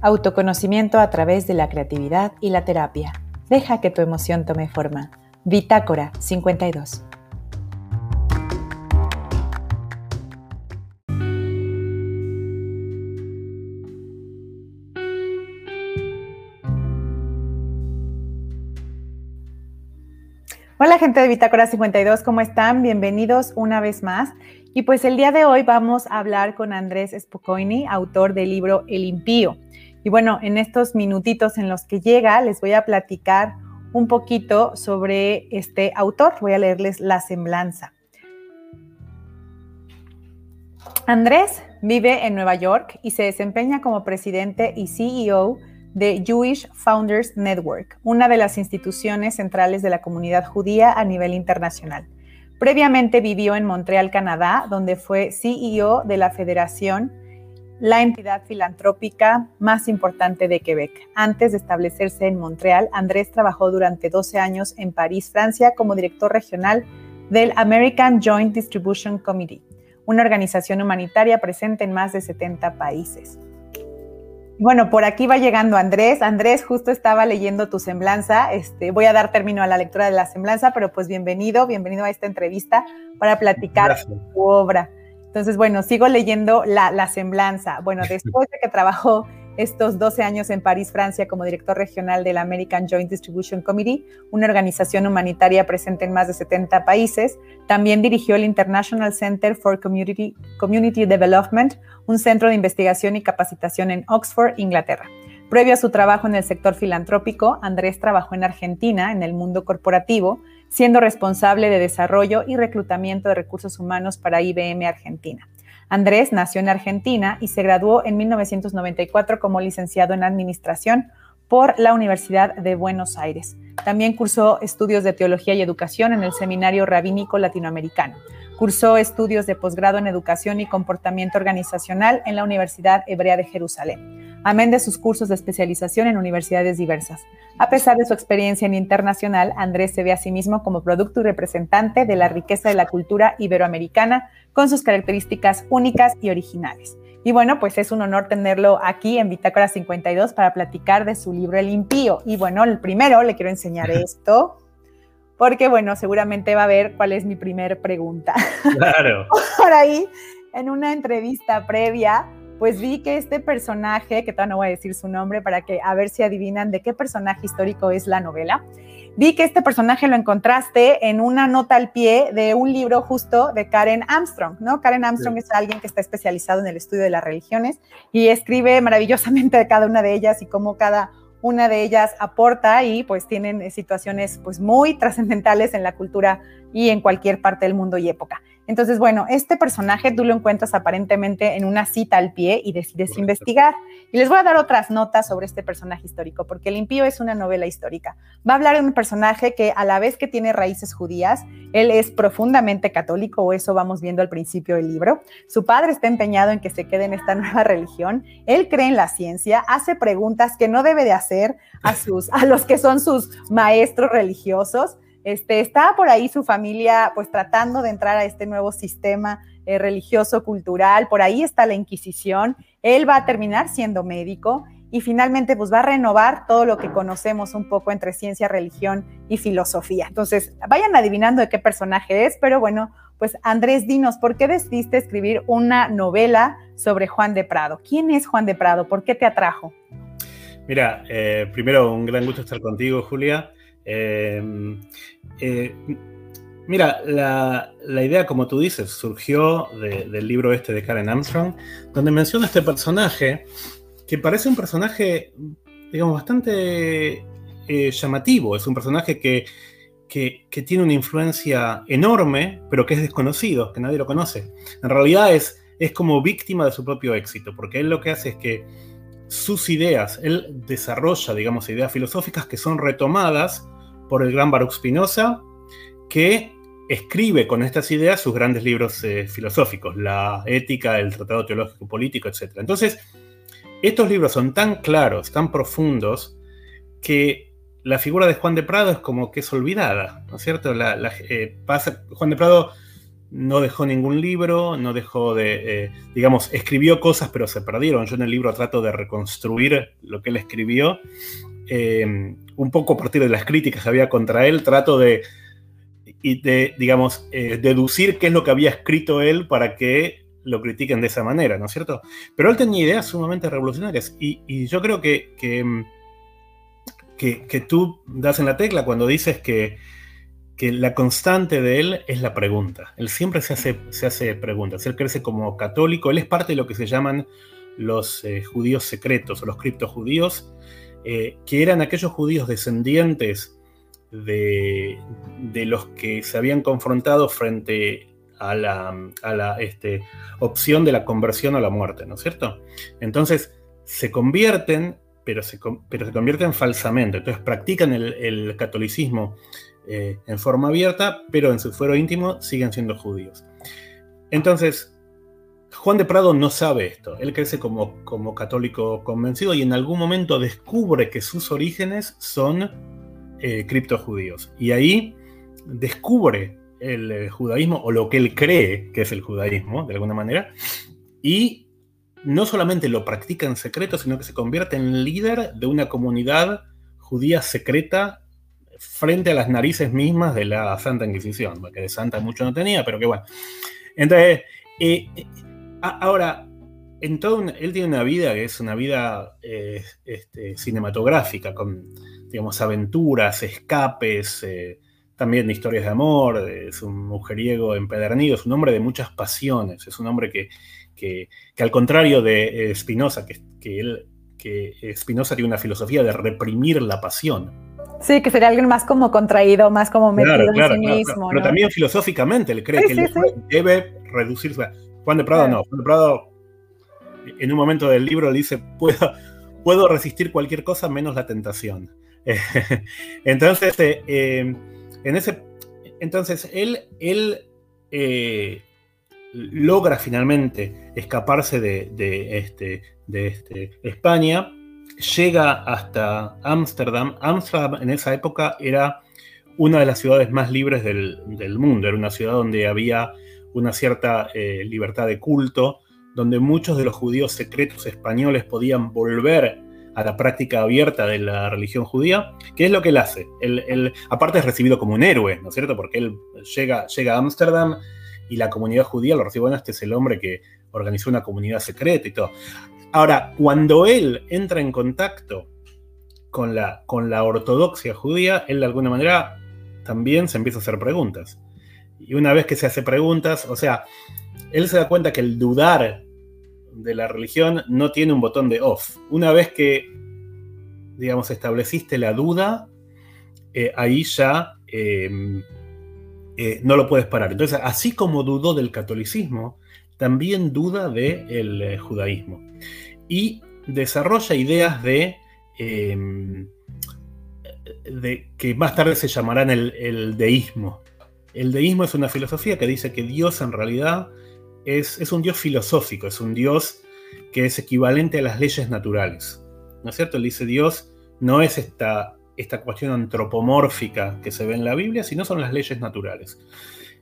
Autoconocimiento a través de la creatividad y la terapia. Deja que tu emoción tome forma. Bitácora 52. Hola gente de Bitácora 52, ¿cómo están? Bienvenidos una vez más. Y pues el día de hoy vamos a hablar con Andrés Spokoiny, autor del libro El Impío. Y bueno, en estos minutitos en los que llega les voy a platicar un poquito sobre este autor. Voy a leerles la semblanza. Andrés vive en Nueva York y se desempeña como presidente y CEO de Jewish Founders Network, una de las instituciones centrales de la comunidad judía a nivel internacional. Previamente vivió en Montreal, Canadá, donde fue CEO de la Federación, la entidad filantrópica más importante de Quebec. Antes de establecerse en Montreal, Andrés trabajó durante 12 años en París, Francia, como director regional del American Joint Distribution Committee, una organización humanitaria presente en más de 70 países. Bueno, por aquí va llegando Andrés. Andrés, justo estaba leyendo tu semblanza. Este, voy a dar término a la lectura de la semblanza, pero pues bienvenido, bienvenido a esta entrevista para platicar tu obra. Entonces, bueno, sigo leyendo la, la semblanza. Bueno, después de que trabajó estos 12 años en París, Francia, como director regional del American Joint Distribution Committee, una organización humanitaria presente en más de 70 países. También dirigió el International Center for Community, Community Development, un centro de investigación y capacitación en Oxford, Inglaterra. Previo a su trabajo en el sector filantrópico, Andrés trabajó en Argentina, en el mundo corporativo, siendo responsable de desarrollo y reclutamiento de recursos humanos para IBM Argentina. Andrés nació en Argentina y se graduó en 1994 como licenciado en Administración por la Universidad de Buenos Aires. También cursó estudios de Teología y Educación en el Seminario Rabínico Latinoamericano. Cursó estudios de posgrado en Educación y Comportamiento Organizacional en la Universidad Hebrea de Jerusalén, amén de sus cursos de especialización en universidades diversas. A pesar de su experiencia en internacional, Andrés se ve a sí mismo como producto y representante de la riqueza de la cultura iberoamericana con sus características únicas y originales. Y bueno, pues es un honor tenerlo aquí en Bitácora 52 para platicar de su libro El Impío. Y bueno, el primero le quiero enseñar esto porque bueno, seguramente va a ver cuál es mi primer pregunta. Claro. Por ahí, en una entrevista previa, pues vi que este personaje, que todavía no voy a decir su nombre para que a ver si adivinan de qué personaje histórico es la novela. Vi que este personaje lo encontraste en una nota al pie de un libro justo de Karen Armstrong, ¿no? Karen Armstrong es alguien que está especializado en el estudio de las religiones y escribe maravillosamente de cada una de ellas y cómo cada una de ellas aporta y pues tienen situaciones pues muy trascendentales en la cultura y en cualquier parte del mundo y época. Entonces, bueno, este personaje tú lo encuentras aparentemente en una cita al pie y decides investigar. Y les voy a dar otras notas sobre este personaje histórico, porque El impío es una novela histórica. Va a hablar de un personaje que a la vez que tiene raíces judías, él es profundamente católico, o eso vamos viendo al principio del libro. Su padre está empeñado en que se quede en esta nueva religión. Él cree en la ciencia, hace preguntas que no debe de hacer a, sus, a los que son sus maestros religiosos este, está por ahí su familia pues tratando de entrar a este nuevo sistema eh, religioso, cultural, por ahí está la Inquisición, él va a terminar siendo médico y finalmente pues va a renovar todo lo que conocemos un poco entre ciencia, religión y filosofía. Entonces, vayan adivinando de qué personaje es, pero bueno, pues Andrés, dinos, ¿por qué decidiste escribir una novela sobre Juan de Prado? ¿Quién es Juan de Prado? ¿Por qué te atrajo? Mira, eh, primero un gran gusto estar contigo, Julia. Eh, eh, mira, la, idea, como tú dices, surgió del libro este de Karen Armstrong, donde menciona este personaje que parece un personaje, digamos, bastante eh, llamativo. Es un personaje que, que, tiene una influencia enorme, pero que es desconocido, que nadie lo conoce. En realidad es, es como víctima de su propio éxito, porque él lo que hace es que sus ideas, él desarrolla, digamos, ideas filosóficas que son retomadas por el gran Baruch Spinoza, que escribe con estas ideas sus grandes libros eh, filosóficos, la ética, el tratado teológico político, etc. Entonces, estos libros son tan claros, tan profundos, que la figura de Juan de Prado es como que es olvidada, ¿no es cierto? Eh, Juan de Prado no dejó ningún libro, no dejó de, eh, digamos, escribió cosas pero se perdieron. Yo en el libro trato de reconstruir lo que él escribió, un poco a partir de las críticas que había contra él, trato de, de digamos, eh, deducir qué es lo que había escrito él para que lo critiquen de esa manera, ¿no es cierto? Pero él tenía ideas sumamente revolucionarias y, yo creo que, que, que tú das en la tecla cuando dices que que la constante de él es la pregunta. Él siempre se hace, se hace preguntas. Él crece como católico. Él es parte de lo que se llaman los eh, judíos secretos o los criptojudíos, eh, que eran aquellos judíos descendientes de, los que se habían confrontado frente a la, este, opción de la conversión a la muerte, ¿no es cierto? Entonces se convierten, pero se, convierten falsamente. Entonces practican el, el catolicismo eh, en forma abierta, pero en su fuero íntimo siguen siendo judíos. Entonces, Juan de Prado no sabe esto. Él crece como, como católico convencido y en algún momento descubre que sus orígenes son eh, criptojudíos. Y ahí descubre el eh, judaísmo, o lo que él cree que es el judaísmo, de alguna manera, y no solamente lo practica en secreto, sino que se convierte en líder de una comunidad judía secreta frente a las narices mismas de la Santa Inquisición, porque de Santa mucho no tenía, pero que bueno. Entonces, eh, ahora, en todo él tiene una vida que es una vida eh, este, cinematográfica, con, digamos, aventuras, escapes, también historias de amor, es un mujeriego empedernido, es un hombre de muchas pasiones, es un hombre que, que, al contrario de Spinoza, que, que, él, que Spinoza tiene una filosofía de reprimir la pasión, Sí, que sería alguien más como contraído, más como metido en sí mismo. Pero también filosóficamente, él cree que el debe reducirse. Juan de Prado no. Juan de Prado, en un momento del libro, le dice: Puedo, puedo resistir cualquier cosa menos la tentación. entonces, eh, eh, en ese, entonces, él, él eh, logra finalmente escaparse de, de, este, de este, España llega hasta Ámsterdam. Ámsterdam en esa época era una de las ciudades más libres del, mundo, era una ciudad donde había una cierta eh, libertad de culto, donde muchos de los judíos secretos españoles podían volver a la práctica abierta de la religión judía, ¿Qué es lo que él hace. Él, aparte es recibido como un héroe, ¿no es cierto? Porque él llega, llega a Ámsterdam y la comunidad judía lo recibe, bueno, este es el hombre que organizó una comunidad secreta y todo. Ahora, cuando él entra en contacto con la, con la ortodoxia judía, él de alguna manera también se empieza a hacer preguntas. Y una vez que se hace preguntas, o sea, él se da cuenta que el dudar de la religión no tiene un botón de off. Una vez que, digamos, estableciste la duda, eh, ahí ya em, eh, no lo puedes parar. Entonces, así como dudó del catolicismo, también duda del eh, judaísmo y desarrolla ideas de, em, de, que más tarde se llamarán el, deísmo. El deísmo es una filosofía que dice que Dios en realidad es, es, un Dios filosófico, es un Dios que es equivalente a las leyes naturales. ¿No es cierto? Él dice Dios no es esta, esta cuestión antropomórfica que se ve en la Biblia, sino son las leyes naturales.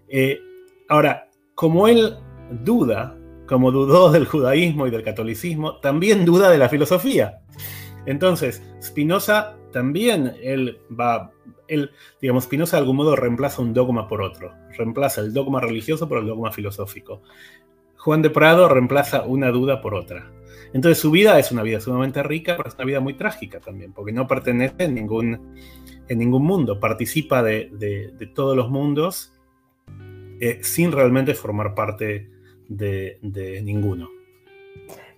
Eh, ahora, como él duda, como dudó del judaísmo y del catolicismo, también duda de la filosofía. Entonces, Spinoza también, él va, él, digamos, Spinoza de algún modo reemplaza un dogma por otro, reemplaza el dogma religioso por el dogma filosófico. Juan de Prado reemplaza una duda por otra. Entonces su vida es una vida sumamente rica, pero es una vida muy trágica también, porque no pertenece en ningún, en ningún mundo, participa de, todos los mundos eh, sin realmente formar parte de, ninguno.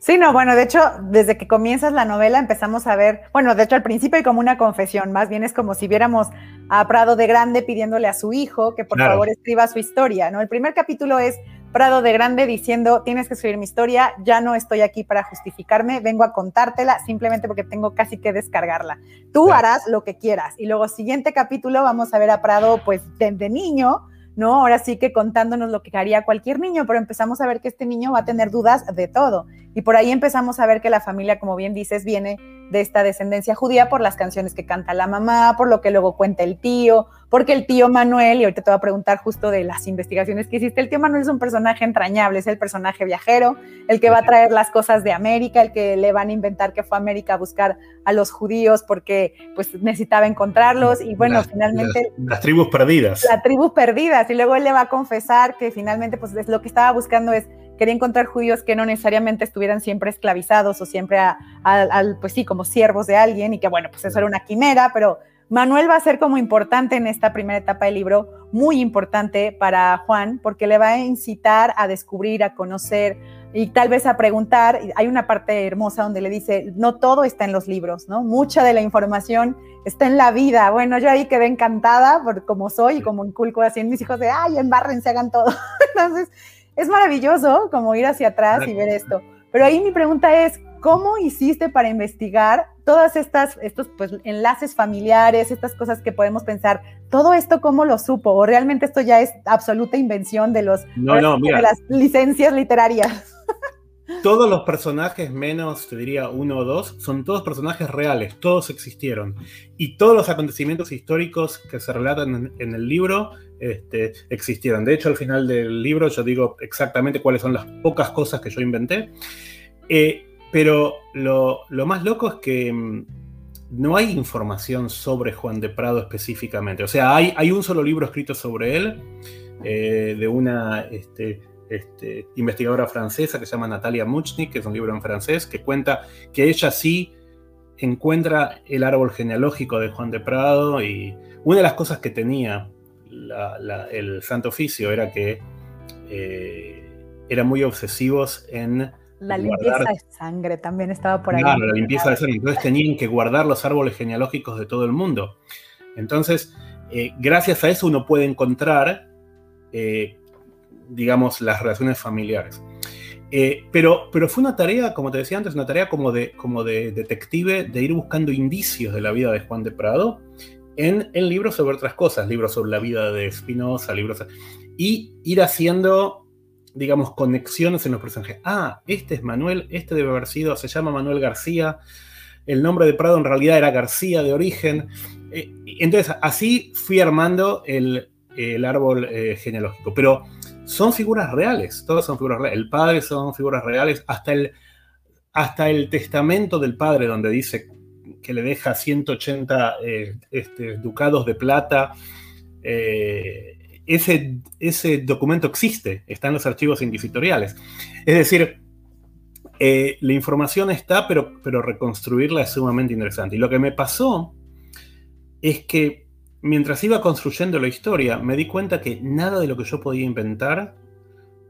Sí, no, bueno, de hecho, desde que comienzas la novela empezamos a ver, bueno, de hecho al principio hay como una confesión, más bien es como si viéramos a Prado de Grande pidiéndole a su hijo que por favor escriba su historia, ¿no? El primer capítulo es Prado de Grande diciendo, tienes que escribir mi historia, ya no estoy aquí para justificarme, vengo a contártela simplemente porque tengo casi que descargarla. Tú harás lo que quieras. Y luego, siguiente capítulo, vamos a ver a Prado, pues, desde niño, ¿no? Ahora sí que contándonos lo que haría cualquier niño, pero empezamos a ver que este niño va a tener dudas de todo. Y por ahí empezamos a ver que la familia, como bien dices, viene de esta descendencia judía por las canciones que canta la mamá, por lo que luego cuenta el tío, porque el tío Manuel, y ahorita te voy a preguntar justo de las investigaciones que hiciste, el tío Manuel es un personaje entrañable, es el personaje viajero, el que va a traer las cosas de América, el que le van a inventar que fue a América a buscar a los judíos porque pues necesitaba encontrarlos y bueno, finalmente... Las, tribus perdidas. Las tribus perdidas y luego él le va a confesar que finalmente pues lo que estaba buscando es quería encontrar judíos que no necesariamente estuvieran siempre esclavizados o siempre, pues sí, como siervos de alguien y que bueno, pues eso era una quimera, pero Manuel va a ser como importante en esta primera etapa del libro, muy importante para Juan, porque le va a incitar a descubrir, a conocer y tal vez a preguntar. Hay una parte hermosa donde le dice, no todo está en los libros, ¿no? Mucha de la información está en la vida. Bueno, yo ahí quedé encantada por como soy y como inculco así en mis hijos de, ay, embárrense, hagan todo. Entonces, es maravilloso como ir hacia atrás y ver esto. Pero ahí mi pregunta es, ¿cómo hiciste para investigar todas estas estos pues, enlaces familiares, estas cosas que podemos pensar? ¿Todo esto cómo lo supo? ¿O realmente esto ya es absoluta invención de, los, de las licencias literarias? Todos los personajes, menos te diría uno o dos, son todos personajes reales, todos existieron. Y todos los acontecimientos históricos que se relatan en, el libro este, existieron. De hecho, al final del libro yo digo exactamente cuáles son las pocas cosas que yo inventé. Eh, pero lo, más loco es que mm, no hay información sobre Juan de Prado específicamente. O sea, hay, un solo libro escrito sobre él, eh, de una este, este, investigadora francesa que se llama Natalia Muchnik, que es un libro en francés, que cuenta que ella sí encuentra el árbol genealógico de Juan de Prado y una de las cosas que tenía el Santo Oficio era que eh, eran muy obsesivos en... La limpieza de sangre también estaba por ahí. Claro, la limpieza de sangre. Entonces tenían que guardar los árboles genealógicos de todo el mundo. Entonces, eh, gracias a eso uno puede encontrar eh, digamos, las relaciones familiares. Eh, pero, pero fue una tarea, como te decía antes, una tarea como de, como de detective, de ir buscando indicios de la vida de Juan de Prado en, en libros sobre otras cosas, libros sobre la vida de Spinoza, libros... Y ir haciendo, digamos, conexiones en los personajes. Ah, este es Manuel, este debe haber sido, se llama Manuel García, el nombre de Prado en realidad era García de origen. Eh, entonces, así fui armando el, el árbol eh, genealógico. Pero son figuras reales, todas son figuras reales. El padre son figuras reales, hasta el, hasta el testamento del padre, donde dice que le deja 180 eh, este, ducados de plata. Eh, ese, ese, documento existe, está en los archivos inquisitoriales. Es decir, eh, la información está, pero, pero reconstruirla es sumamente interesante. Y lo que me pasó es que mientras iba construyendo la historia, me di cuenta que nada de lo que yo podía inventar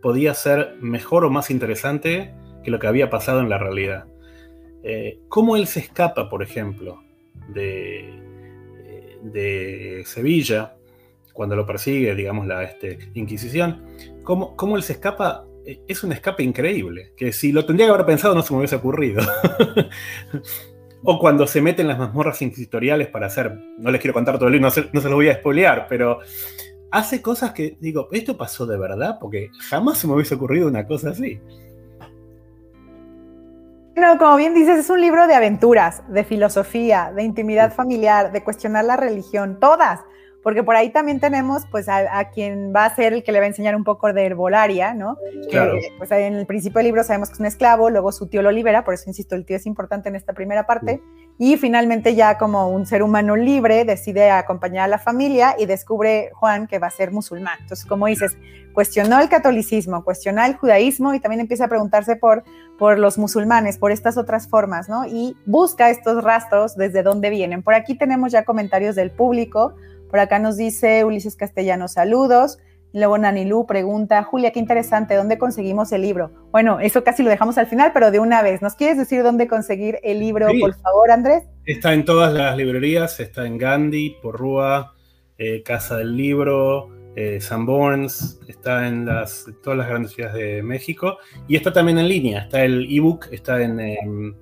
podía ser mejor o más interesante que lo que había pasado en la realidad. Eh, ¿Cómo él se escapa, por ejemplo, de, eh, de Sevilla, cuando lo persigue, digamos, la este, Inquisición? ¿Cómo, ¿Cómo él se escapa? Eh, es un escape increíble, que si lo tendría que haber pensado no se me hubiese ocurrido. O cuando se meten las mazmorras inquisitoriales para hacer, no les quiero contar todo el libro, no se, no se los voy a espolear, pero hace cosas que digo, ¿esto pasó de verdad? Porque jamás se me hubiese ocurrido una cosa así. No, como bien dices, es un libro de aventuras, de filosofía, de intimidad familiar, de cuestionar la religión, todas porque por ahí también tenemos pues a, quien va a ser el que le va a enseñar un poco de herbolaria, ¿no? Claro. pues en el principio del libro sabemos que es un esclavo, luego su tío lo libera, por eso insisto, el tío es importante en esta primera parte, y finalmente ya como un ser humano libre decide acompañar a la familia y descubre Juan que va a ser musulmán. Entonces, como dices, cuestionó el catolicismo, cuestionó el judaísmo y también empieza a preguntarse por, por los musulmanes, por estas otras formas, ¿no? Y busca estos rastros desde dónde vienen. Por aquí tenemos ya comentarios del público. Por acá nos dice Ulises Castellano, saludos. Luego Nanilú pregunta, Julia, qué interesante, ¿dónde conseguimos el libro? Bueno, eso casi lo dejamos al final, pero de una vez. ¿Nos quieres decir dónde conseguir el libro, por favor, Andrés? Está en todas las librerías, está en Gandhi, Porrúa, eh, Casa del Libro, eh, Sanborns, está en las, todas las grandes ciudades de México y está también en línea, está el ebook, está en,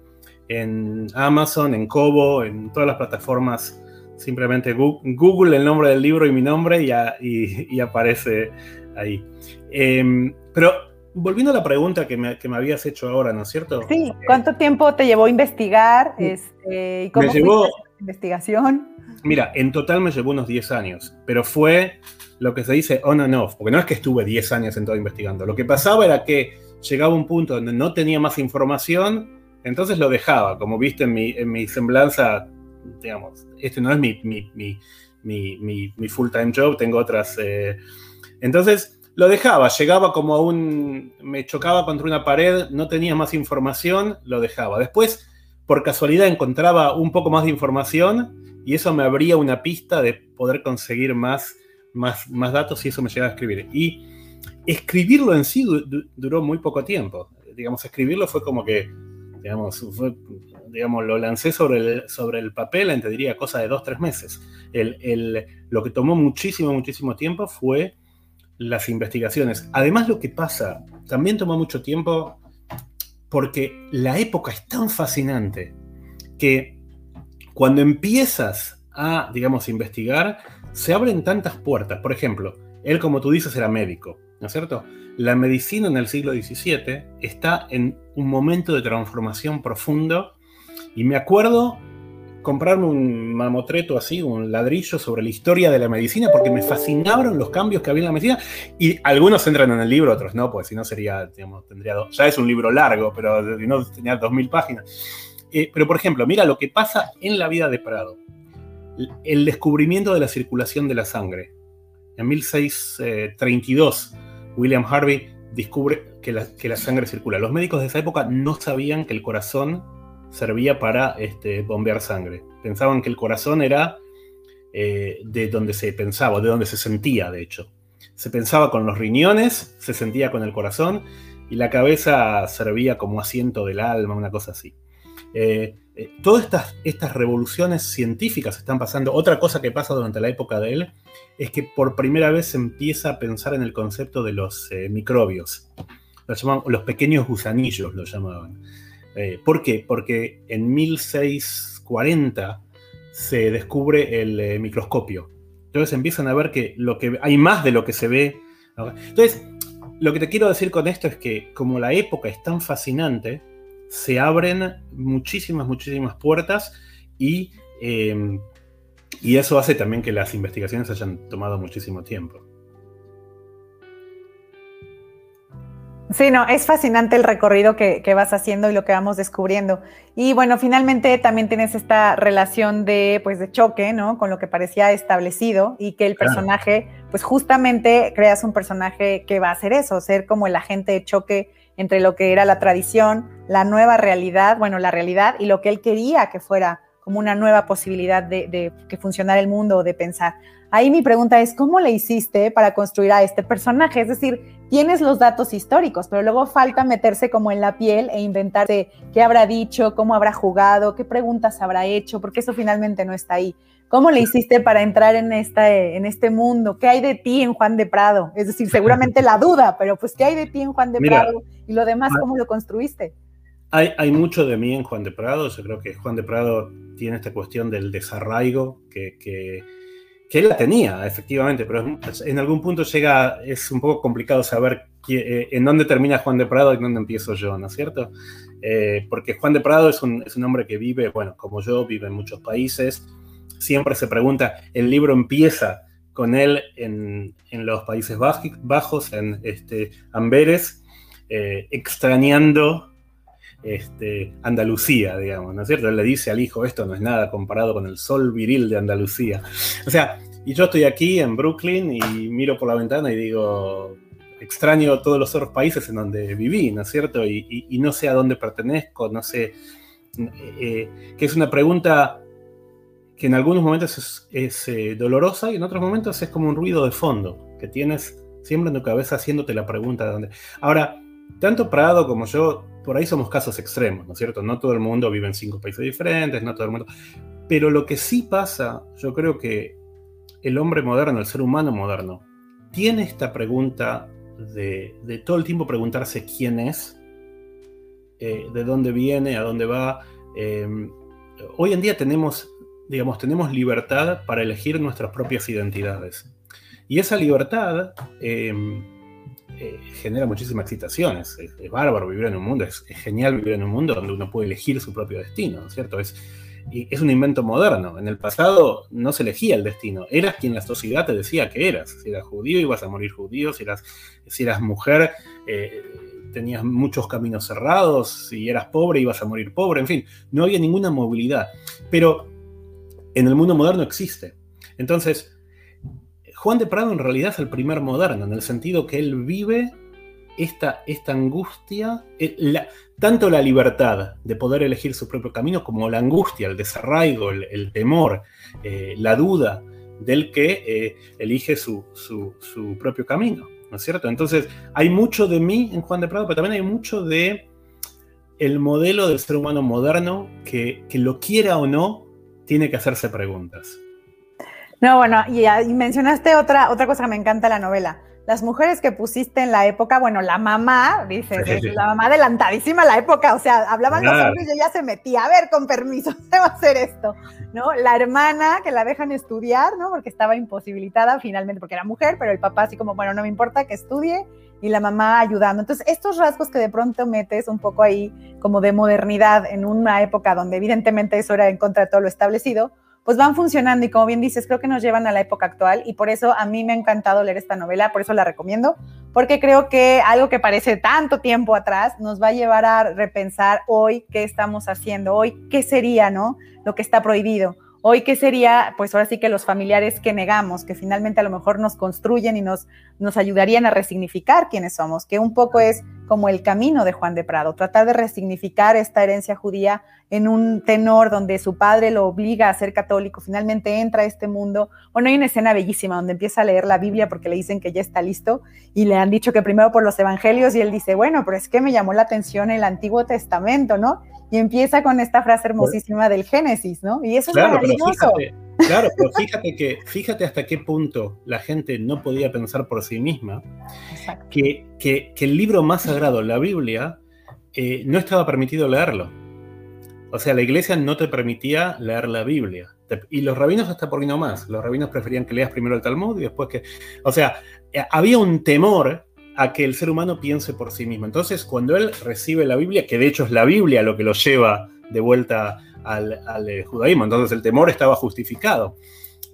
en Amazon, en Kobo, en todas las plataformas simplemente Google el nombre del libro y mi nombre y, aparece ahí. Em, pero volviendo a la pregunta que me, habías hecho ahora, ¿no es cierto? Sí, ¿cuánto tiempo te llevó a investigar? Este, ¿Y cómo me llevó, investigación? Mira, en total me llevó unos 10 años, pero fue lo que se dice on and off, porque no es que estuve 10 años en todo investigando. Lo que pasaba era que llegaba un punto donde no tenía más información, entonces lo dejaba. Como viste en mi, en mi semblanza, digamos, este no es mi, mi, full-time job, tengo otras. Eh, entonces lo dejaba, llegaba como a un. me chocaba contra una pared, no tenía más información, lo dejaba. Después, por casualidad, encontraba un poco más de información y eso me abría una pista de poder conseguir más, más, más datos y eso me llegaba a escribir. Y escribirlo en sí duró muy poco tiempo. Digamos, escribirlo fue como que, digamos, digamos lo lancé sobre el, sobre el papel, te diría, cosa de dos, tres meses. El, lo que tomó muchísimo, muchísimo tiempo fue las investigaciones. Además, lo que pasa, también tomó mucho tiempo porque la época es tan fascinante que cuando empiezas a, digamos, investigar, se abren tantas puertas. Por ejemplo, él, como tú dices, era médico. ¿no es cierto? La medicina en el siglo XVII está en un momento de transformación profundo y me acuerdo comprarme un mamotreto así, un ladrillo sobre la historia de la medicina, porque me fascinaron los cambios que había en la medicina. Y algunos entran en el libro, otros no, porque si no sería, digamos, tendría ya es un libro largo, pero si no tenía dos mil páginas. Eh, pero por ejemplo, mira lo que pasa en la vida de Prado. El descubrimiento de la circulación de la sangre. En 1632 William Harvey descubre que la, sangre circula. Los médicos de esa época no sabían que el corazón servía para este, bombear sangre. Pensaban que el corazón era eh, de donde se pensaba, de donde se sentía, de hecho. Se pensaba con los riñones, se sentía con el corazón y la cabeza servía como asiento del alma, una cosa así. Eh, eh, todas estas, revoluciones científicas están pasando. Otra cosa que pasa durante la época de él es que por primera vez se empieza a pensar en el concepto de los microbios. Los, los pequeños gusanillos lo llamaban. Eh, ¿Por qué? Porque en 1640 se descubre el microscopio. Entonces empiezan a ver que, lo que hay más de lo que se ve. Entonces, lo que te quiero decir con esto es que como la época es tan fascinante, se abren muchísimas, muchísimas puertas y, em, y eso hace también que las investigaciones hayan tomado muchísimo tiempo. Sí, no, es fascinante el recorrido que, vas haciendo y lo que vamos descubriendo. Y bueno, finalmente también tienes esta relación de, pues, de choque, ¿no? Con lo que parecía establecido y que el personaje, pues justamente creas un personaje que va a hacer eso, ser como el agente de choque entre lo que era la tradición, la nueva realidad, bueno, la realidad y lo que él quería que fuera como una nueva posibilidad de, que funcionara el mundo o de pensar. Ahí mi pregunta es, ¿cómo le hiciste para construir a este personaje? Es decir, tienes los datos históricos, pero luego falta meterse como en la piel e inventarse qué habrá dicho, cómo habrá jugado, qué preguntas habrá hecho, porque eso finalmente no está ahí. ¿Cómo le hiciste para entrar en, esta, en este mundo? ¿Qué hay de ti en Juan de Prado? Es decir, seguramente la duda, pero pues ¿qué hay de ti en Juan de Prado? Y lo demás, ah. ¿cómo lo construiste? Hay, hay, mucho de mí en Juan de Prado. Yo creo que Juan de Prado tiene esta cuestión del desarraigo que, que, que él la tenía, efectivamente, pero en algún punto llega, es un poco complicado saber eh, en dónde termina Juan de Prado y dónde empiezo yo, ¿no es cierto? Eh, porque Juan de Prado es un, es un hombre que vive, bueno, como yo, vive en muchos países siempre se pregunta, el libro empieza con él en, los Países Bajos, en este, Amberes, eh, extrañando este, Andalucía, digamos, ¿no es cierto? Él le dice al hijo, esto no es nada comparado con el sol viril de Andalucía. O sea, y yo estoy aquí en Brooklyn y miro por la ventana y digo, extraño todos los otros países en donde viví, ¿no es cierto? Y, no sé a dónde pertenezco, no sé, eh, eh, que es una pregunta que en algunos momentos es, eh, dolorosa y en otros momentos es como un ruido de fondo que tienes siempre en tu cabeza haciéndote la pregunta de dónde. Ahora, tanto Prado como yo, por ahí somos casos extremos, ¿no es cierto? No todo el mundo vive en cinco países diferentes, no todo el mundo. Pero lo que sí pasa, yo creo que el hombre moderno, el ser humano moderno, tiene esta pregunta de, todo el tiempo preguntarse quién es, eh, de dónde viene, a dónde va. Eh, hoy en día tenemos digamos, tenemos libertad para elegir nuestras propias identidades. Y esa libertad em, eh, genera muchísimas excitaciones. Es, bárbaro vivir en un mundo, es, genial vivir en un mundo donde uno puede elegir su propio destino, ¿cierto? Es, es un invento moderno. En el pasado no se elegía el destino, eras quien la sociedad te decía que eras. Si eras judío, ibas a morir judío, si eras, si mujer, eh, tenías muchos caminos cerrados, si eras pobre, ibas a morir pobre, en fin, no había ninguna movilidad. Pero en el mundo moderno existe. Entonces, Juan de Prado en realidad es el primer moderno, en el sentido que él vive esta, esta angustia, eh, tanto la libertad de poder elegir su propio camino como la angustia, el desarraigo, el, temor, eh, la duda del que eh, elige su, propio camino, ¿no es cierto? Entonces hay mucho de mí en Juan de Prado, pero también hay mucho de el modelo del ser humano moderno que, que lo quiera o no, tiene que hacerse preguntas. No, bueno, y, mencionaste otra, otra cosa que me encanta de la novela. Las mujeres que pusiste en la época, bueno, la mamá, dice, la mamá adelantadísima a la época, o sea, hablaban los hombres y ella se metía, a ver, con permiso, se va a hacer esto, ¿no? La hermana que la dejan estudiar, ¿no? Porque estaba imposibilitada finalmente, porque era mujer, pero el papá así como, bueno, no me importa que estudie, y la mamá ayudando. Entonces, estos rasgos que de pronto metes un poco ahí como de modernidad en una época donde evidentemente eso era en contra de todo lo establecido, pues van funcionando y como bien dices, creo que nos llevan a la época actual y por eso a mí me ha encantado leer esta novela, por eso la recomiendo, porque creo que algo que parece tanto tiempo atrás nos va a llevar a repensar hoy qué estamos haciendo, hoy qué sería, ¿no? Lo que está prohibido. Hoy, ¿qué sería? Pues ahora sí que los familiares que negamos, que finalmente a lo mejor nos construyen y nos, nos ayudarían a resignificar quiénes somos, que un poco es como el camino de Juan de Prado, tratar de resignificar esta herencia judía en un tenor donde su padre lo obliga a ser católico, finalmente entra a este mundo. Bueno, hay una escena bellísima donde empieza a leer la Biblia porque le dicen que ya está listo y le han dicho que primero por los evangelios y él dice, bueno, pero es que me llamó la atención el Antiguo Testamento, ¿no? Y empieza con esta frase hermosísima del Génesis, ¿no? Y eso es maravilloso. claro, pero fíjate que, fíjate hasta qué punto la gente no podía pensar por sí misma que, que, el libro más sagrado, la Biblia, eh, no estaba permitido leerlo o sea, la iglesia no te permitía leer la Biblia. Y los rabinos hasta por no más. Los rabinos preferían que leas primero el Talmud y después que... O sea, eh, había un temor a que el ser humano piense por sí mismo. Entonces, cuando él recibe la Biblia, que de hecho es la Biblia lo que lo lleva de vuelta al, eh, judaísmo, entonces el temor estaba justificado.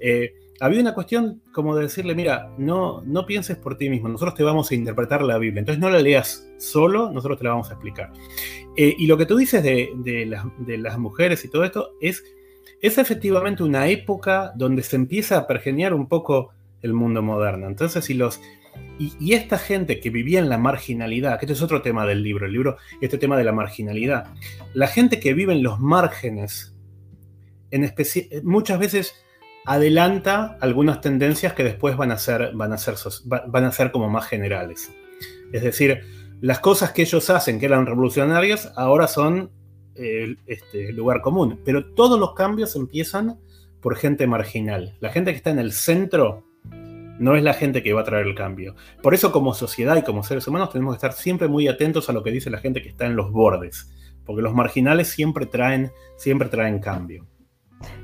Eh, había una cuestión como de decirle, mira, no, no pienses por ti mismo, nosotros te vamos a interpretar la Biblia, entonces no la leas solo, nosotros te la vamos a explicar. Eh, y lo que tú dices de, las mujeres y todo esto es, es efectivamente una época donde se empieza a pergeniar un poco el mundo moderno. Entonces, si los... Y, esta gente que vivía en la marginalidad, que este es otro tema del libro, el libro, este tema de la marginalidad, la gente que vive en los márgenes, en muchas veces adelanta algunas tendencias que después van a ser, van a ser, van a ser como más generales. Es decir, las cosas que ellos hacen, que eran revolucionarias, ahora son eh, este, lugar común. Pero todos los cambios empiezan por gente marginal. La gente que está en el centro no es la gente que va a traer el cambio. Por eso como sociedad y como seres humanos tenemos que estar siempre muy atentos a lo que dice la gente que está en los bordes, porque los marginales siempre traen, siempre traen cambio.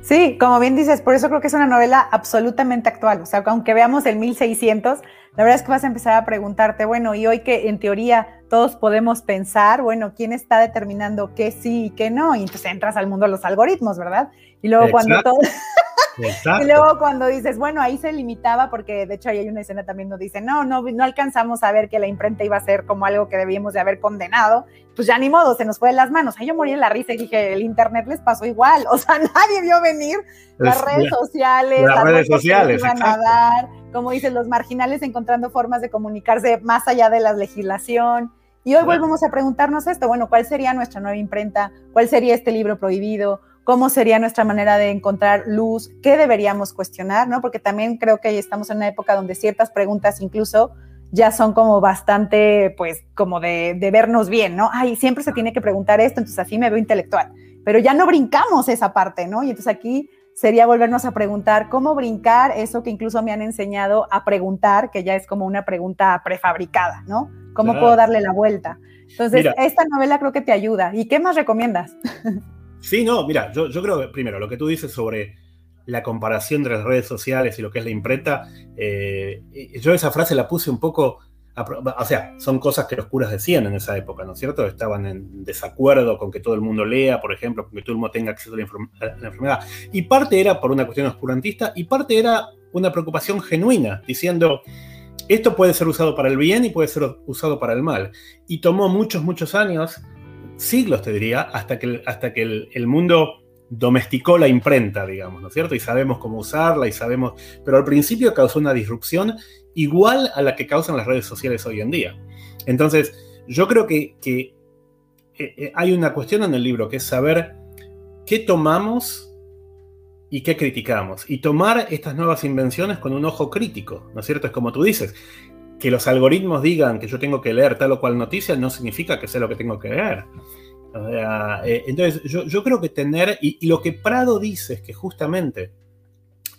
Sí, como bien dices, por eso creo que es una novela absolutamente actual. O sea, aunque veamos el 1600, la verdad es que vas a empezar a preguntarte, bueno, y hoy que en teoría todos podemos pensar, bueno, ¿quién está determinando qué sí y qué no? Y entonces entras al mundo de los algoritmos, ¿verdad? Y luego cuando todo... Y luego cuando dices, bueno, ahí se limitaba, porque de hecho ahí hay una escena también donde dice, no, no, no alcanzamos a ver que la imprenta iba a ser como algo que debíamos de haber condenado, pues ya ni modo, se nos fue de las manos. Ahí yo morí en la risa y dije, el internet les pasó igual, o sea, nadie vio venir las redes sociales, las, redes sociales, iban a dar, como dicen, los marginales encontrando formas de comunicarse más allá de la legislación. Y hoy volvemos a preguntarnos esto, bueno, ¿cuál sería nuestra nueva imprenta? ¿Cuál sería este libro prohibido? Cómo sería nuestra manera de encontrar luz, qué deberíamos cuestionar, ¿no? Porque también creo que estamos en una época donde ciertas preguntas incluso ya son como bastante, pues, como de, vernos bien, ¿no? Ay, siempre se tiene que preguntar esto, entonces así me veo intelectual, pero ya no brincamos esa parte, ¿no? Y entonces aquí sería volvernos a preguntar cómo brincar eso que incluso me han enseñado a preguntar, que ya es como una pregunta prefabricada, ¿no? ¿Cómo puedo darle la vuelta? Entonces, esta novela creo que te ayuda. ¿Y qué más recomiendas? Sí, no, mira, yo, yo creo que primero lo que tú dices sobre la comparación de las redes sociales y lo que es la imprenta, eh, yo esa frase la puse un poco, o sea, son cosas que los curas decían en esa época, ¿no es cierto? Estaban en desacuerdo con que todo el mundo lea, por ejemplo, con que todo el mundo tenga acceso a la, enfermedad. Y parte era por una cuestión oscurantista y parte era una preocupación genuina, diciendo, esto puede ser usado para el bien y puede ser usado para el mal. Y tomó muchos, muchos años, siglos te diría, hasta que, hasta que el, mundo domesticó la imprenta, digamos, ¿no es cierto? Y sabemos cómo usarla y sabemos, pero al principio causó una disrupción igual a la que causan las redes sociales hoy en día. Entonces, yo creo que, que eh, eh, hay una cuestión en el libro que es saber qué tomamos y qué criticamos. Y tomar estas nuevas invenciones con un ojo crítico, ¿no es cierto? Es como tú dices, que los algoritmos digan que yo tengo que leer tal o cual noticia no significa que sé lo que tengo que leer. Eh, entonces, yo, creo que tener, y, lo que Prado dice es que justamente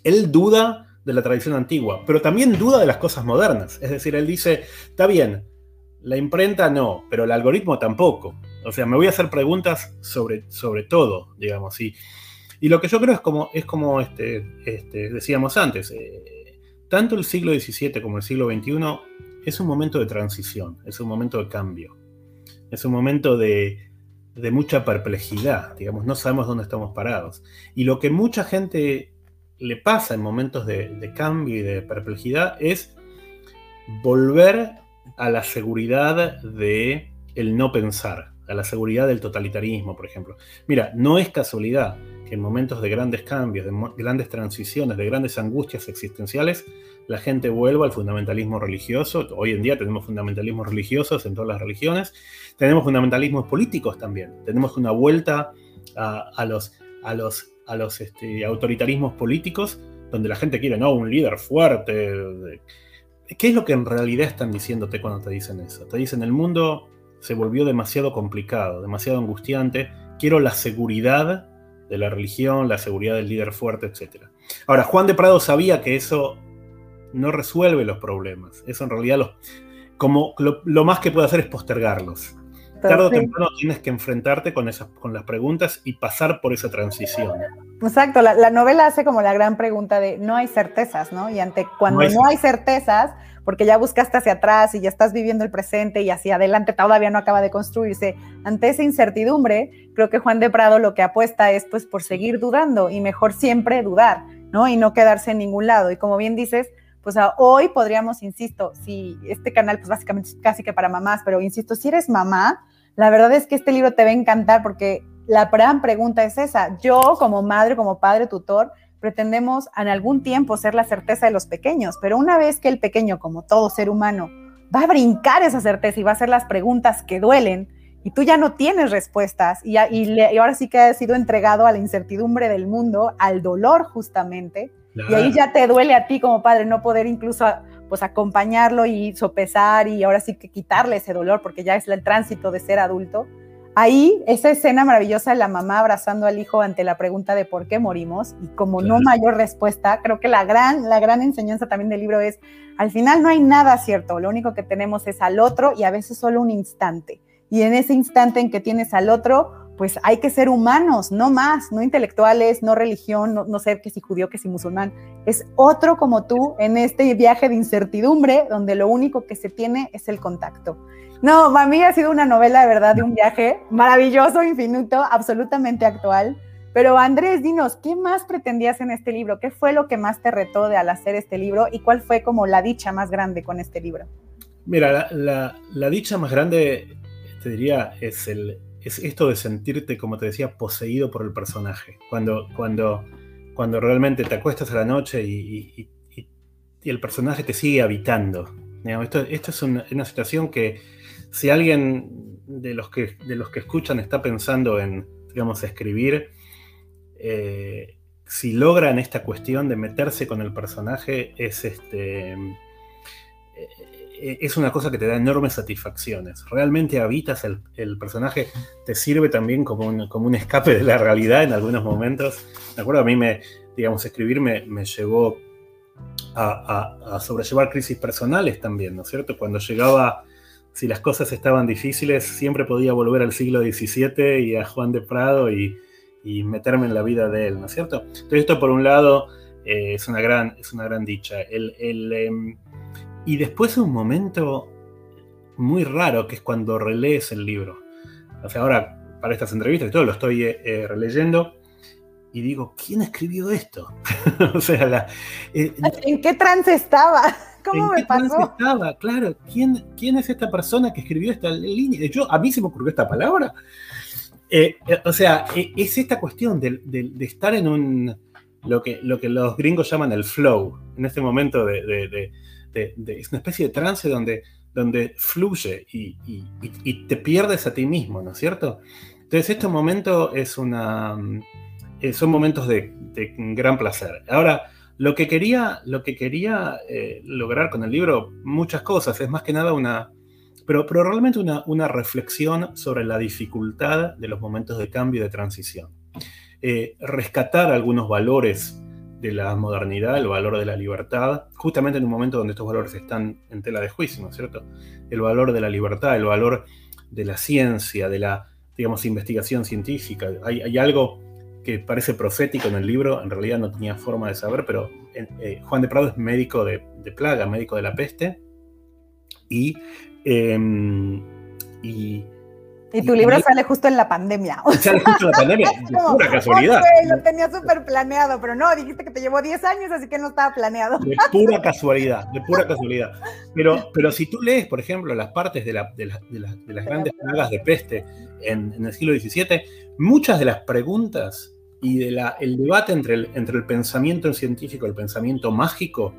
él duda de la tradición antigua, pero también duda de las cosas modernas. Es decir, él dice, está bien, la imprenta no, pero el algoritmo tampoco. O sea, me voy a hacer preguntas sobre, sobre todo, digamos. Y, y lo que yo creo es como, es como este, este decíamos antes, eh, tanto el siglo XVII como el siglo XXI es un momento de transición, es un momento de cambio, es un momento de, de mucha perplejidad, digamos, no sabemos dónde estamos parados. Y lo que mucha gente le pasa en momentos de, cambio y de perplejidad es volver a la seguridad de el no pensar, a la seguridad del totalitarismo, por ejemplo. Mira, no es casualidad en momentos de grandes cambios, de grandes transiciones, de grandes angustias existenciales, la gente vuelva al fundamentalismo religioso. Hoy en día tenemos fundamentalismos religiosos en todas las religiones, tenemos fundamentalismos políticos también, tenemos una vuelta a, los, a los, a los este, autoritarismos políticos, donde la gente quiere, no, un líder fuerte. ¿Qué es lo que en realidad están diciéndote cuando te dicen eso? Te dicen, el mundo se volvió demasiado complicado, demasiado angustiante, quiero la seguridad de la religión, la seguridad del líder fuerte, etc. Ahora, Juan de Prado sabía que eso no resuelve los problemas. Eso en realidad lo, como lo, más que puede hacer es postergarlos. Tarde o temprano tienes que enfrentarte con, esas, con las preguntas y pasar por esa transición. Exacto, la, novela hace como la gran pregunta de no hay certezas, ¿no? Y ante cuando no hay, certezas, porque ya buscaste hacia atrás y ya estás viviendo el presente y hacia adelante todavía no acaba de construirse, ante esa incertidumbre, creo que Juan de Prado lo que apuesta es pues por seguir dudando y mejor siempre dudar, ¿no? Y no quedarse en ningún lado. Y como bien dices, pues hoy podríamos, insisto, si este canal pues básicamente es casi que para mamás, pero insisto, si eres mamá, la verdad es que este libro te va a encantar porque la gran pregunta es esa. Yo como madre, como padre, tutor, pretendemos en algún tiempo ser la certeza de los pequeños, pero una vez que el pequeño, como todo ser humano, va a brincar esa certeza y va a hacer las preguntas que duelen, y tú ya no tienes respuestas, y, y, y ahora sí que has sido entregado a la incertidumbre del mundo, al dolor justamente, y ahí ya te duele a ti como padre no poder incluso pues acompañarlo y sopesar y ahora sí que quitarle ese dolor porque ya es el tránsito de ser adulto. Ahí esa escena maravillosa de la mamá abrazando al hijo ante la pregunta de por qué morimos y como no mayor respuesta, creo que la gran la gran enseñanza también del libro es al final no hay nada cierto, lo único que tenemos es al otro y a veces solo un instante. Y en ese instante en que tienes al otro, pues hay que ser humanos, no más, no intelectuales, no religión, no, ser que si judío, que si musulmán. Es otro como tú en este viaje de incertidumbre donde lo único que se tiene es el contacto. No, para mí ha sido una novela de verdad de un viaje maravilloso, infinito, absolutamente actual. Pero Andrés, dinos, ¿qué más pretendías en este libro? ¿Qué fue lo que más te retó de al hacer este libro y cuál fue como la dicha más grande con este libro? Mira, la dicha más grande, te diría, es el, es esto de sentirte, como te decía, poseído por el personaje. Cuando, cuando, cuando realmente te acuestas a la noche y, el personaje te sigue habitando. Esto, es una, situación que si alguien de los que, de los que escuchan está pensando en, digamos, escribir, eh, si logran esta cuestión de meterse con el personaje, es este eh, es una cosa que te da enormes satisfacciones. Realmente habitas el, personaje, te sirve también como un, como un, escape de la realidad en algunos momentos. Me acuerdo, a mí me, digamos, escribir me, llevó a, sobrellevar crisis personales también, ¿no es cierto? Cuando llegaba, si las cosas estaban difíciles, siempre podía volver al siglo XVII y a Juan de Prado y, y meterme en la vida de él, ¿no es cierto? Entonces esto por un lado eh, es, una gran, es una gran dicha. El, em, y después un momento muy raro que es cuando relees el libro. O sea, ahora para estas entrevistas y todo lo estoy eh, eh, releyendo y digo, ¿quién escribió esto? o sea, ¿en qué trance estaba? ¿Cómo me pasó? estaba? Claro, ¿quién, ¿quién es esta persona que escribió esta línea? Yo, a mí se me ocurrió esta palabra. Eh, eh, o sea, e, es esta cuestión de, estar en un, lo que, lo que los gringos llaman el flow, en este momento de, es una especie de trance donde, donde fluye y, te pierdes a ti mismo, ¿no es cierto? Entonces, este momento es una, eh, son momentos de, gran placer. Ahora, lo que quería, lo que quería lograr con el libro, muchas cosas, es más que nada una, pero, realmente una, reflexión sobre la dificultad de los momentos de cambio y de transición. Eh, rescatar algunos valores de la modernidad, el valor de la libertad, justamente en un momento donde estos valores están en tela de juicio, ¿no es cierto? El valor de la libertad, el valor de la ciencia, de la, digamos, investigación científica. Hay, algo que parece profético en el libro, en realidad no tenía forma de saber, pero eh, Juan de Prado es médico de, plaga, médico de la peste, y Em, y, tu libro sale justo en la pandemia. Sale justo en la pandemia, de pura casualidad. lo tenía súper planeado, pero no, dijiste que te llevó 10 años, así que no estaba planeado. De pura casualidad, de pura casualidad. Pero, pero si tú lees, por ejemplo, las partes de, la, de, las grandes plagas de peste en, el siglo XVII, muchas de las preguntas y del el debate entre el, entre el pensamiento científico y el pensamiento mágico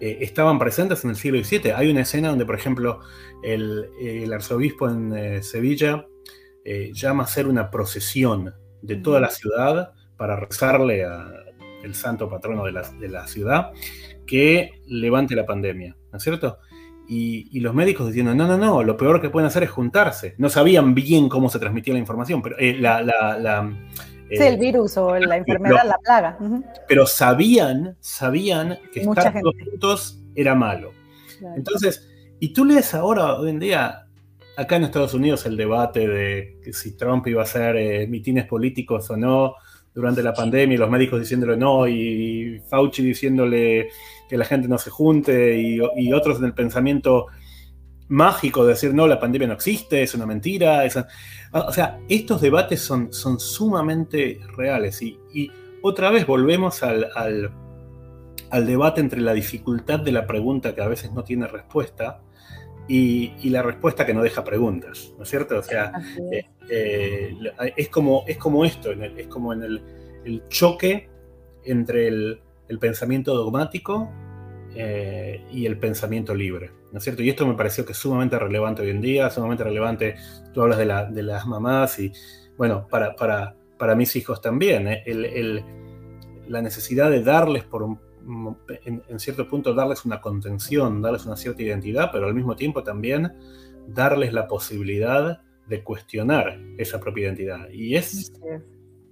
eh, estaban presentes en el siglo XVII. Hay una escena donde, por ejemplo, el, arzobispo en eh, Sevilla eh, llama a hacer una procesión de toda la ciudad para rezarle al santo patrono de la, ciudad que levante la pandemia, ¿no es cierto? Y, los médicos diciendo, no, no, no, lo peor que pueden hacer es juntarse. No sabían bien cómo se transmitía la información, pero la, Sí, el virus o la enfermedad, la plaga. Pero sabían, sabían que estar todos juntos era malo. Entonces, y tú lees ahora, hoy en día, acá en Estados Unidos, el debate de si Trump iba a hacer eh, mitines políticos o no durante la pandemia, y los médicos diciéndole no, y Fauci diciéndole que la gente no se junte, y, y otros en el pensamiento mágico de decir, no, la pandemia no existe, es una mentira. o sea, estos debates son, son sumamente reales y, otra vez volvemos al, al, debate entre la dificultad de la pregunta que a veces no tiene respuesta y, la respuesta que no deja preguntas, ¿no es cierto? O sea, eh, eh, es, como, es como esto, es como en el, choque entre el, el pensamiento dogmático eh, y el pensamiento libre, ¿no es cierto? Y esto me pareció que es sumamente relevante hoy en día, sumamente relevante, tú hablas de, las mamás y, bueno, para, para, para mis hijos también, ¿eh? la necesidad de darles por en, cierto punto darles una contención, darles una cierta identidad, pero al mismo tiempo también darles la posibilidad de cuestionar esa propia identidad. Y es,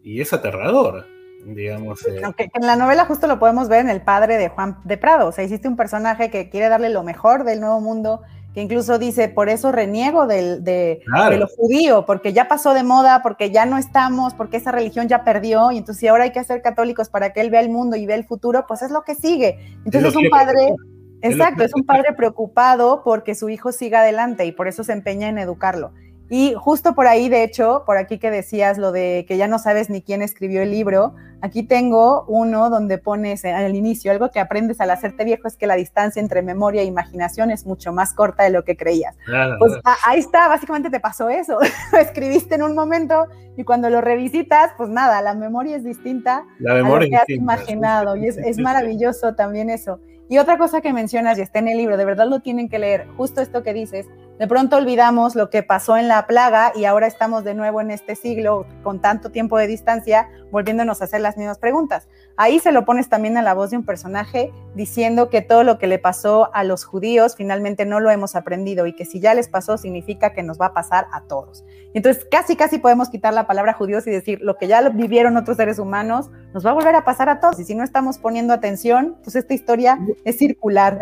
y es aterrador, digamos. Eh. en la novela justo lo podemos ver en el padre de Juan de Prado. O sea, existe un personaje que quiere darle lo mejor del nuevo mundo, que incluso dice, por eso reniego del, de, lo judío, porque ya pasó de moda, porque ya no estamos, porque esa religión ya perdió, y entonces si ahora hay que ser católicos para que él vea el mundo y vea el futuro, pues es lo que sigue. Entonces es, un padre... Exacto, es un padre preocupado porque su hijo siga adelante y por eso se empeña en educarlo. Y justo por ahí, de hecho, por aquí que decías lo de que ya no sabes ni quién escribió el libro, aquí tengo uno donde pones al inicio, algo que aprendes al hacerte viejo es que la distancia entre memoria e imaginación es mucho más corta de lo que creías. pues ahí está, básicamente te pasó eso. lo escribiste en un momento y cuando lo revisitas, pues nada, la memoria es distinta la memoria a lo que has imaginado. Y es, es maravilloso también eso. Y otra cosa que mencionas y está en el libro, de verdad lo tienen que leer, justo esto que dices, de pronto olvidamos lo que pasó en la plaga y ahora estamos de nuevo en este siglo con tanto tiempo de distancia volviéndonos a hacer las mismas preguntas. Ahí se lo pones también a la voz de un personaje diciendo que todo lo que le pasó a los judíos finalmente no lo hemos aprendido y que si ya les pasó significa que nos va a pasar a todos. Entonces casi casi podemos quitar la palabra judíos y decir lo que ya vivieron otros seres humanos nos va a volver a pasar a todos y si no estamos poniendo atención, pues esta historia es circular.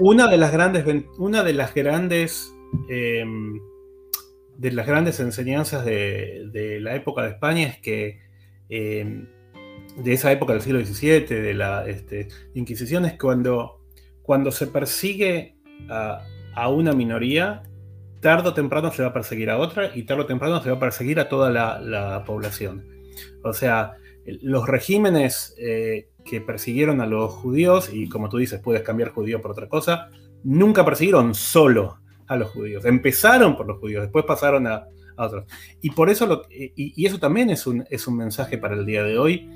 Una de las grandes, una de las grandes Em, de las grandes enseñanzas de, la época de España es que eh, de esa época del siglo XVII, de la este, Inquisición, es cuando, cuando se persigue a, una minoría, tarde o temprano se va a perseguir a otra y tarde o temprano se va a perseguir a toda la, población. O sea, los regímenes eh, que persiguieron a los judíos, y como tú dices, puedes cambiar judío por otra cosa, nunca persiguieron solo a los judíos. Empezaron por los judíos, después pasaron a, otros. Y por eso, lo, y, eso también es un, es un mensaje para el día de hoy,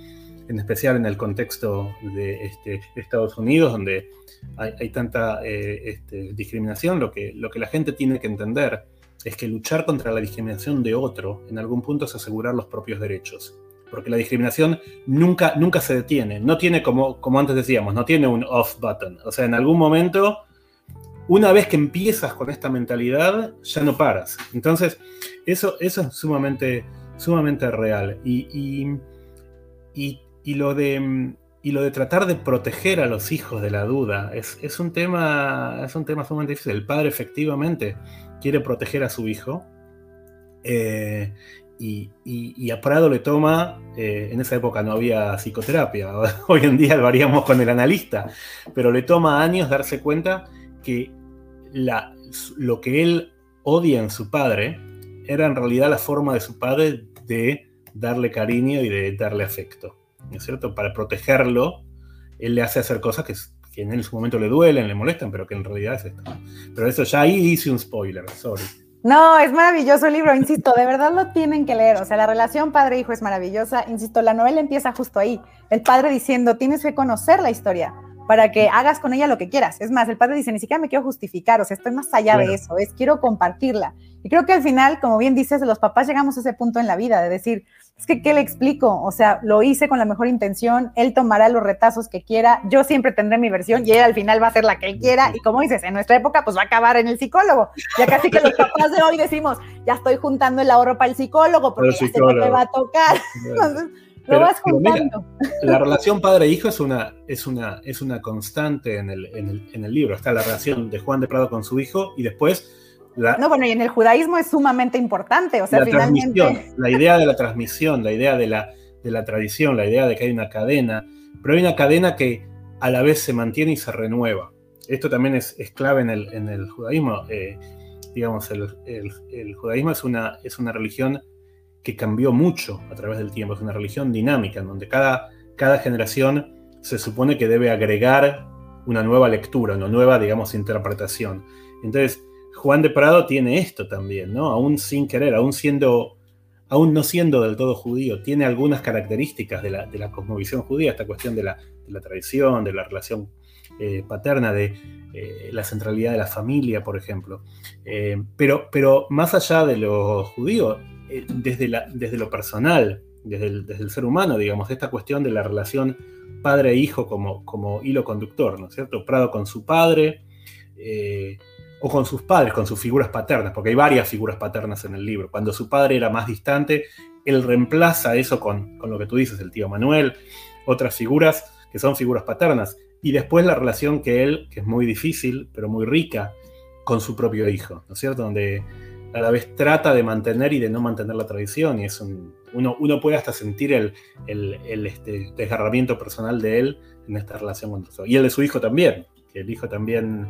en especial en el contexto de este, Estados Unidos, donde hay, tanta eh, este, discriminación. Lo que, lo que la gente tiene que entender es que luchar contra la discriminación de otro en algún punto es asegurar los propios derechos. Porque la discriminación nunca, nunca se detiene. No tiene, como, como antes decíamos, no tiene un off button. O sea, en algún momento una vez que empiezas con esta mentalidad, ya no paras. Entonces, eso, eso es sumamente, sumamente real. Y, y, lo de, y lo de tratar de proteger a los hijos de la duda es, un, tema, es un tema sumamente difícil. El padre efectivamente quiere proteger a su hijo. Eh, y, a Prado le toma, eh, en esa época no había psicoterapia, hoy en día lo haríamos con el analista, pero le toma años darse cuenta que lo que él odia en su padre era en realidad la forma de su padre de darle cariño y de darle afecto. ¿No es cierto? Para protegerlo, él le hace hacer cosas que, en su momento le duelen, le molestan, pero que en realidad es esto. Pero eso ya ahí hice un spoiler, sorry. No, es maravilloso el libro, insisto, de verdad lo tienen que leer. O sea, la relación padre-hijo es maravillosa. Insisto, la novela empieza justo ahí. El padre diciendo, tienes que conocer la historia para que hagas con ella lo que quieras. Es más, el padre dice, ni siquiera me quiero justificar, o sea, estoy más allá de eso, es quiero compartirla. Y creo que al final, como bien dices, los papás llegamos a ese punto en la vida de decir, es que, ¿qué le explico? O sea, lo hice con la mejor intención, él tomará los retazos que quiera, yo siempre tendré mi versión y él al final va a ser la que él quiera. Y como dices, en nuestra época, pues va a acabar en el psicólogo. Ya casi que los papás de hoy decimos, ya estoy juntando el ahorro para el psicólogo porque ya sé que me va a tocar. La relación padre-hijo es una, es, una, es una constante en el, en, el, libro. Está la relación de Juan de Prado con su hijo y después la, no, bueno, y en el judaísmo es sumamente importante, o sea, la finalmente... La idea de la transmisión, la idea de la, de la tradición, la idea de que hay una cadena, pero hay una cadena que a la vez se mantiene y se renueva. Esto también es, es clave en el, en el judaísmo. Eh, digamos, el, el, el, judaísmo es una, es una religión que cambió mucho a través del tiempo. Es una religión dinámica, en donde cada, cada generación se supone que debe agregar una nueva lectura, una nueva, digamos, interpretación. Entonces, Juan de Prado tiene esto también, ¿no? Aún sin querer, aún siendo, aún no siendo del todo judío, tiene algunas características de la, de la cosmovisión judía, esta cuestión de la, de la tradición, de la relación eh, paterna, de eh, la centralidad de la familia, por ejemplo. Eh, pero, pero más allá de lo judío, eh, desde, desde lo personal, desde el, ser humano, digamos, esta cuestión de la relación padre-hijo como, como hilo conductor, ¿no es cierto? Prado con su padre, eh, o con sus padres, con sus figuras paternas, porque hay varias figuras paternas en el libro. Cuando su padre era más distante, él reemplaza eso con, con lo que tú dices, el tío Manuel, otras figuras que son figuras paternas, y después la relación que él, que es muy difícil, pero muy rica, con su propio hijo, ¿no es cierto? Donde a la vez trata de mantener y de no mantener la tradición. Y es un, uno, uno puede hasta sentir el, el, este, desgarramiento personal de él en esta relación con su Y el de su hijo también, que el hijo también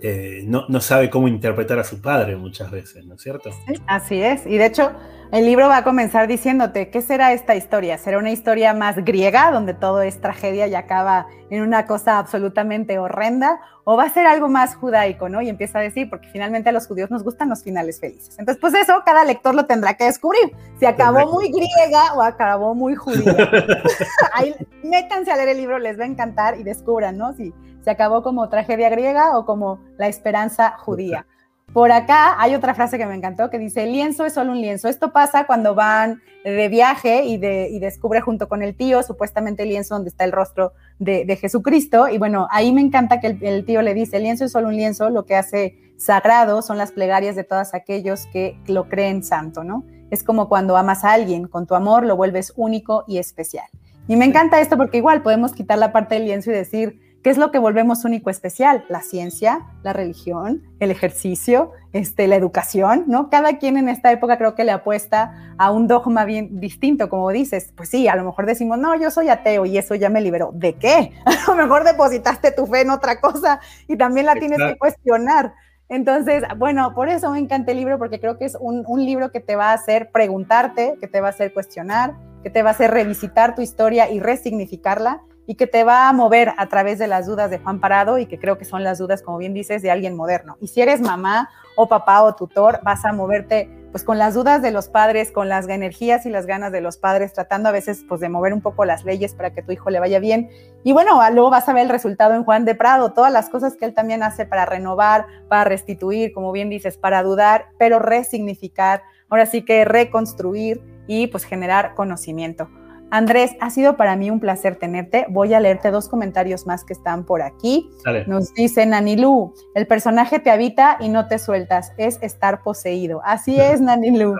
eh, no, no, sabe cómo interpretar a su padre muchas veces, ¿no es cierto? así es. Y de hecho, el libro va a comenzar diciéndote, ¿qué será esta historia? ¿Será una historia más griega, donde todo es tragedia y acaba en una cosa absolutamente horrenda? ¿O va a ser algo más judaico, no? Y empieza a decir, porque finalmente a los judíos nos gustan los finales felices. Entonces, pues eso, cada lector lo tendrá que descubrir. Si acabó muy griega o acabó muy judía. Ahí, métanse a leer el libro, les va a encantar y descubran, ¿no? Si se acabó como tragedia griega o como la esperanza judía. Por acá hay otra frase que me encantó que dice, el lienzo es solo un lienzo. Esto pasa cuando van de viaje y, de, descubre junto con el tío supuestamente el lienzo donde está el rostro de, Jesucristo. Y bueno, ahí me encanta que el, tío le dice, el lienzo es solo un lienzo, lo que hace sagrado son las plegarias de todos aquellos que lo creen santo, ¿no? Es como cuando amas a alguien, con tu amor lo vuelves único y especial. Y me encanta esto porque igual podemos quitar la parte del lienzo y decir, ¿Qué es lo que volvemos único especial? La ciencia, la religión, el ejercicio, este, la educación, ¿no? Cada quien en esta época creo que le apuesta a un dogma bien distinto, como dices. Pues sí, a lo mejor decimos, no, yo soy ateo y eso ya me liberó. ¿De qué? A lo mejor depositaste tu fe en otra cosa y también la tienes que cuestionar. Entonces, bueno, por eso me encanta el libro, porque creo que es un, un libro que te va a hacer preguntarte, que te va a hacer cuestionar, que te va a hacer revisitar tu historia y resignificarla y que te va a mover a través de las dudas de Juan Parado y que creo que son las dudas, como bien dices, de alguien moderno. Y si eres mamá o papá o tutor, vas a moverte pues con las dudas de los padres, con las energías y las ganas de los padres, tratando a veces pues de mover un poco las leyes para que tu hijo le vaya bien. Y bueno, luego vas a ver el resultado en Juan de Prado, todas las cosas que él también hace para renovar, para restituir, como bien dices, para dudar, pero resignificar, ahora sí que reconstruir y pues generar conocimiento. Andrés, ha sido para mí un placer tenerte. Voy a leerte dos comentarios más que están por aquí. Nos dice Nanilú, el personaje te habita y no te sueltas, es estar poseído. Así es, Nanilú.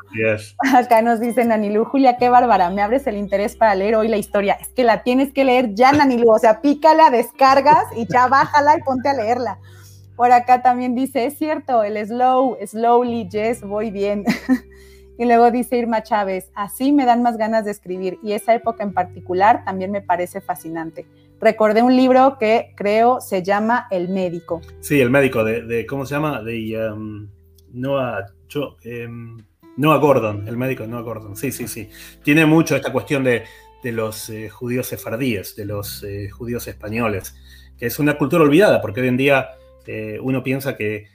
Acá nos dice Nanilú, Julia, qué bárbara, me abres el interés para leer hoy la historia. Es que la tienes que leer ya, Nanilú, o sea, pícala, descargas y ya bájala y ponte a leerla. Por acá también dice, es cierto, el slow, slowly, yes, voy bien. Y luego dice Irma Chávez, así me dan más ganas de escribir y esa época en particular también me parece fascinante. Recordé un libro que creo se llama El médico. Sí, El médico, de, ¿cómo se llama? De um, Noah, em, Gordon, el médico Noah Gordon. Sí, sí, sí. Tiene mucho esta cuestión de, los eh, judíos sefardíes, de los eh, judíos españoles, que es una cultura olvidada, porque hoy en día eh, uno piensa que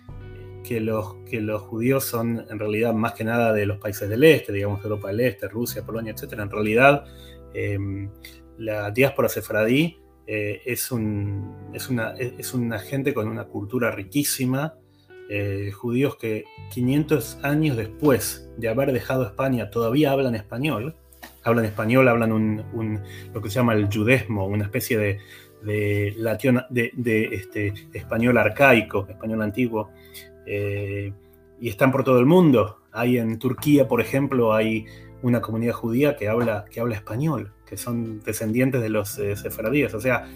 que los, que los judíos son en realidad más que nada de los países del este, digamos Europa del Este, Rusia, Polonia, etc. En realidad, em, la diáspora sefradí eh, es, un, es, una, es una gente con una cultura riquísima, eh, judíos que 500 años después de haber dejado España todavía hablan español, hablan español, hablan un, lo que se llama el judesmo, una especie de, de, de, de este, español arcaico, español antiguo, eh, y están por todo el mundo. Hay en Turquía, por ejemplo, hay una comunidad judía que habla, que habla español, que son descendientes de los eh, sefaradíes. O sea,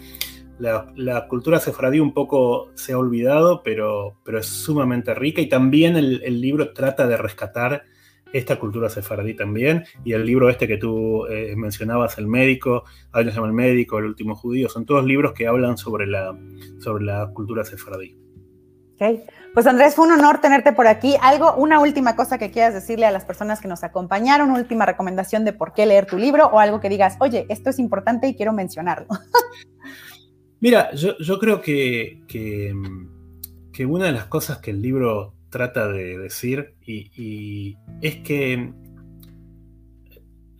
la, cultura sefaradí un poco se ha olvidado, pero, pero es sumamente rica y también el, libro trata de rescatar esta cultura sefaradí también. Y el libro este que tú eh, mencionabas, El médico, ahí se llama El médico, El último judío, son todos libros que hablan sobre la, sobre la cultura sefaradí. Pues Andrés, fue un honor tenerte por aquí. Algo, una última cosa que quieras decirle a las personas que nos acompañaron, última recomendación de por qué leer tu libro o algo que digas, oye, esto es importante y quiero mencionarlo. Mira, yo, creo que, que, una de las cosas que el libro trata de decir y es que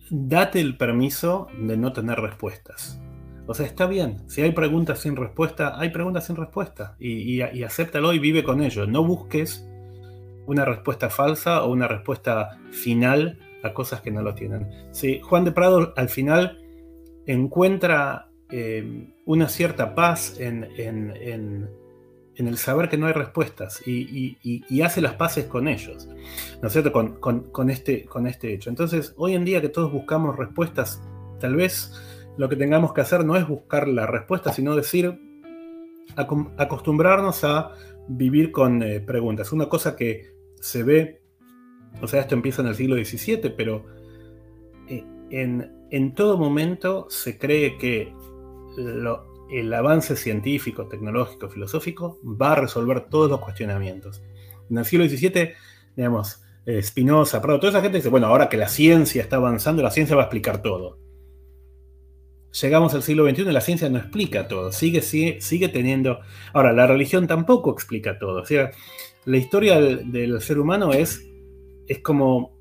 date el permiso de no tener respuestas. O sea, está bien. Si hay preguntas sin respuesta, hay preguntas sin respuesta. Y, acéptalo y vive con ello. No busques una respuesta falsa o una respuesta final a cosas que no lo tienen. Sí, Juan de Prado al final encuentra eh, una cierta paz en, el saber que no hay respuestas y, hace las paces con ellos, ¿no es cierto? Con, este, con este hecho. Entonces, hoy en día que todos buscamos respuestas, tal vez lo que tengamos que hacer no es buscar la respuesta, sino decir, acostumbrarnos a vivir con eh, preguntas. Una cosa que se ve, o sea, esto empieza en el siglo XVII, pero eh, en, todo momento se cree que el avance científico, tecnológico, filosófico va a resolver todos los cuestionamientos. En el siglo XVII, digamos, eh, Spinoza, Prado, toda esa gente dice, bueno, ahora que la ciencia está avanzando, la ciencia va a explicar todo llegamos al siglo XXI y la ciencia no explica todo, sigue, sigue, teniendo... Ahora, la religión tampoco explica todo, o sea, la historia del, ser humano es, es, como,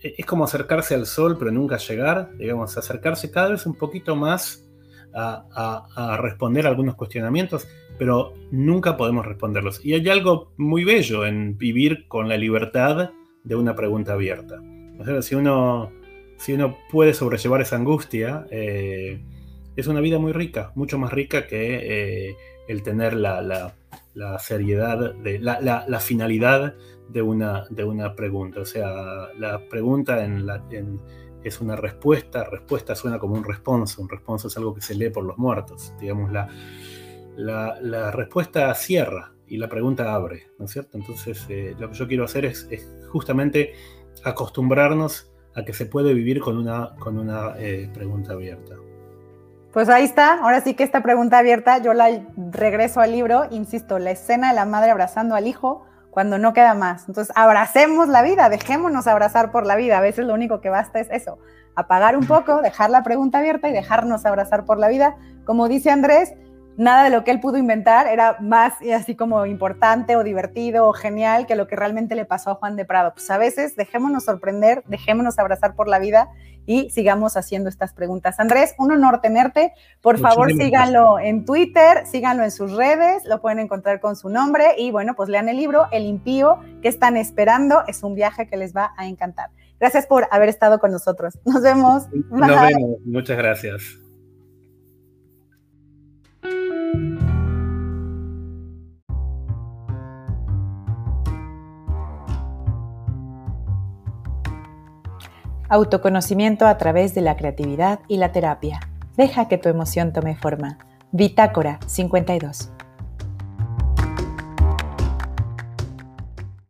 es como acercarse al sol pero nunca llegar, digamos, acercarse cada vez un poquito más a, a, responder algunos cuestionamientos, pero nunca podemos responderlos. Y hay algo muy bello en vivir con la libertad de una pregunta abierta. O sea, si uno, si uno puede sobrellevar esa angustia, eh, es una vida muy rica, mucho más rica que eh, el tener la, seriedad, de, la, finalidad de una, de una pregunta. O sea, la pregunta en es una respuesta, respuesta suena como un responso, un responso es algo que se lee por los muertos, digamos, la, la, respuesta cierra y la pregunta abre, ¿no es cierto? Entonces, eh, lo que yo quiero hacer es, justamente acostumbrarnos a que se puede vivir con una, con una eh, pregunta abierta. Pues ahí está, ahora sí que esta pregunta abierta, yo la regreso al libro, insisto, la escena de la madre abrazando al hijo cuando no queda más. Entonces, abracemos la vida, dejémonos abrazar por la vida. A veces lo único que basta es eso, apagar un poco, dejar la pregunta abierta y dejarnos abrazar por la vida. Como dice Andrés, nada de lo que él pudo inventar era más así como importante o divertido o genial que lo que realmente le pasó a Juan de Prado. Pues a veces dejémonos sorprender, dejémonos abrazar por la vida y sigamos haciendo estas preguntas. Andrés, un honor tenerte. Por favor, síganlo en Twitter, síganlo en sus redes, lo pueden encontrar con su nombre y bueno, pues lean el libro El impío que están esperando. Es un viaje que les va a encantar. Gracias por haber estado con nosotros. Nos vemos. Nos vemos. Muchas gracias. Autoconocimiento a través de la creatividad y la terapia. Deja que tu emoción tome forma. Bitácora 52.